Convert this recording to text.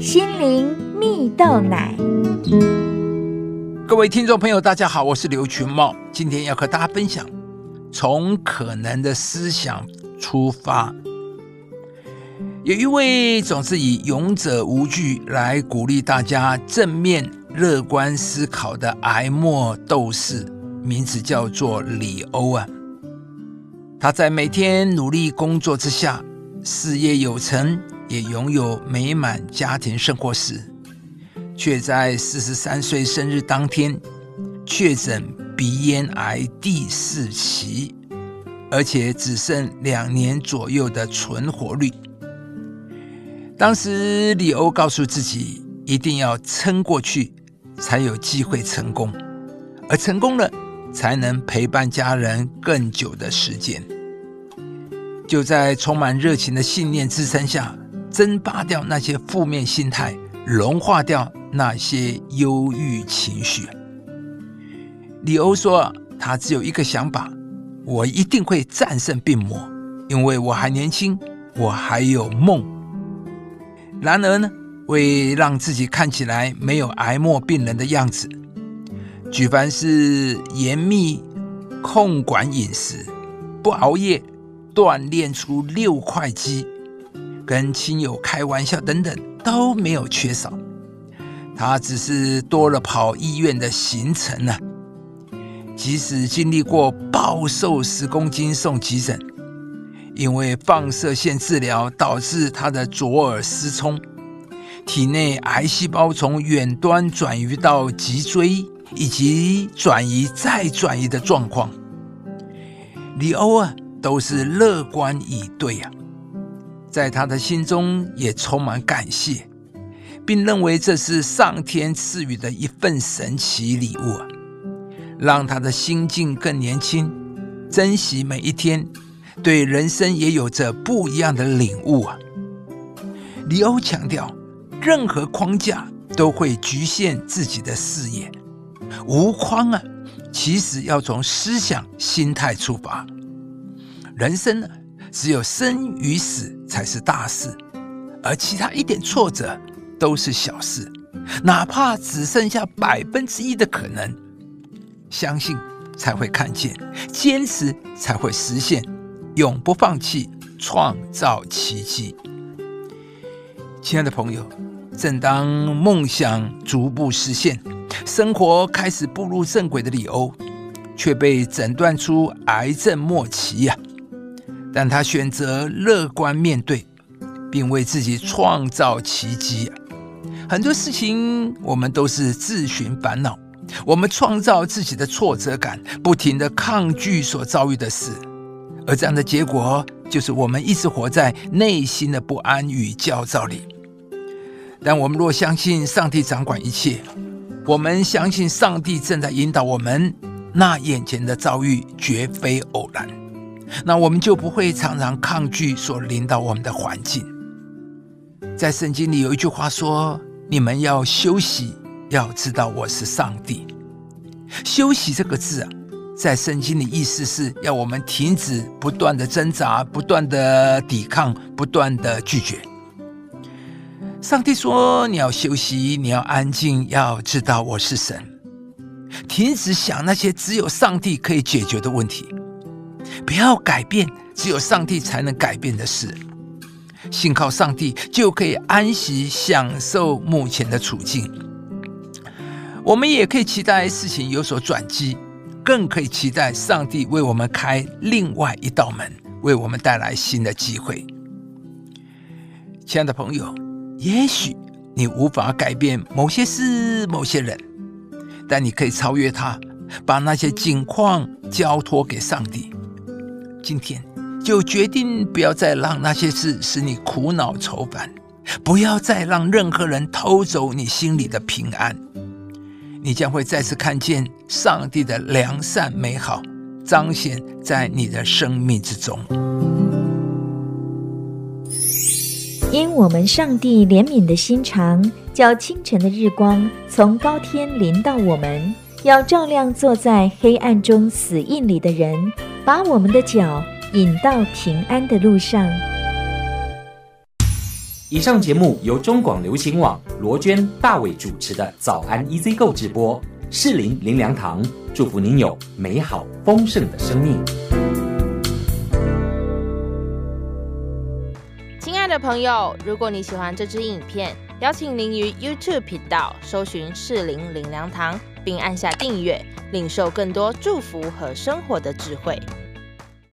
心灵蜜豆奶。各位听众朋友，大家好，我是刘群茂，今天要和大家分享从可能的思想出发。有一位总是以勇者无惧来鼓励大家正面乐观思考的癌末斗士，名字叫做李欧啊。他在每天努力工作之下，事业有成，也拥有美满家庭生活时，却在四十三岁生日当天确诊鼻咽癌第四期，而且只剩两年左右的存活率。当时，李欧告诉自己，一定要撑过去，才有机会成功，而成功了，才能陪伴家人更久的时间。就在充满热情的信念支撑下，蒸发掉那些负面心态，融化掉那些忧郁情绪。李欧说：“他只有一个想法，我一定会战胜病魔，因为我还年轻，我还有梦。”然而呢，为让自己看起来没有癌末病人的样子，举凡是严密控管饮食、不熬夜、锻炼出六块肌、跟亲友开玩笑等等都没有缺少。他只是多了跑医院的行程呢。即使经历过暴瘦十公斤送急诊。因为放射线治疗导致他的左耳失聪，体内癌细胞从远端转移到脊椎，以及转移再转移的状况，李欧啊都是乐观以对啊，在他的心中也充满感谢，并认为这是上天赐予的一份神奇礼物，让他的心境更年轻，珍惜每一天。对人生也有着不一样的领悟啊！李欧强调，任何框架都会局限自己的视野，无框啊，其实要从思想、心态出发。人生，只有生与死才是大事，而其他一点挫折都是小事。哪怕只剩下百分之一的可能，相信才会看见，坚持才会实现。永不放弃，创造奇迹。亲爱的朋友，正当梦想逐步实现，生活开始步入正轨的李欧，却被诊断出癌症末期呀。但他选择乐观面对，并为自己创造奇迹。很多事情，我们都是自寻烦恼，我们创造自己的挫折感，不停的抗拒所遭遇的事。而这样的结果，就是我们一直活在内心的不安与焦躁里。但我们若相信上帝掌管一切，我们相信上帝正在引导我们，那眼前的遭遇绝非偶然，那我们就不会常常抗拒所领导我们的环境。在圣经里有一句话说：“你们要休息，要知道我是上帝。”休息这个字啊。在圣经里，意思是要我们停止不断的挣扎、不断的抵抗、不断的拒绝。上帝说：“你要休息，你要安静，要知道我是神。停止想那些只有上帝可以解决的问题，不要改变只有上帝才能改变的事。信靠上帝，就可以安息享受目前的处境。我们也可以期待事情有所转机。”更可以期待上帝为我们开另外一道门，为我们带来新的机会。亲爱的朋友，也许你无法改变某些事、某些人，但你可以超越他，把那些境况交托给上帝。今天就决定不要再让那些事使你苦恼愁烦，不要再让任何人偷走你心里的平安。你将会再次看见上帝的良善美好彰显在你的生命之中。因我们上帝怜悯的心肠，叫清晨的日光从高天临到我们，要照亮坐在黑暗中死印里的人，把我们的脚引到平安的路上。以上节目由中广流行网罗娟、大伟主持的《早安 EZ 购》直播，适林林良堂祝福您有美好丰盛的生命。亲爱的朋友，如果你喜欢这支影片，邀请您于 YouTube 频道搜寻“适林林良堂”，并按下订阅，领受更多祝福和生活的智慧。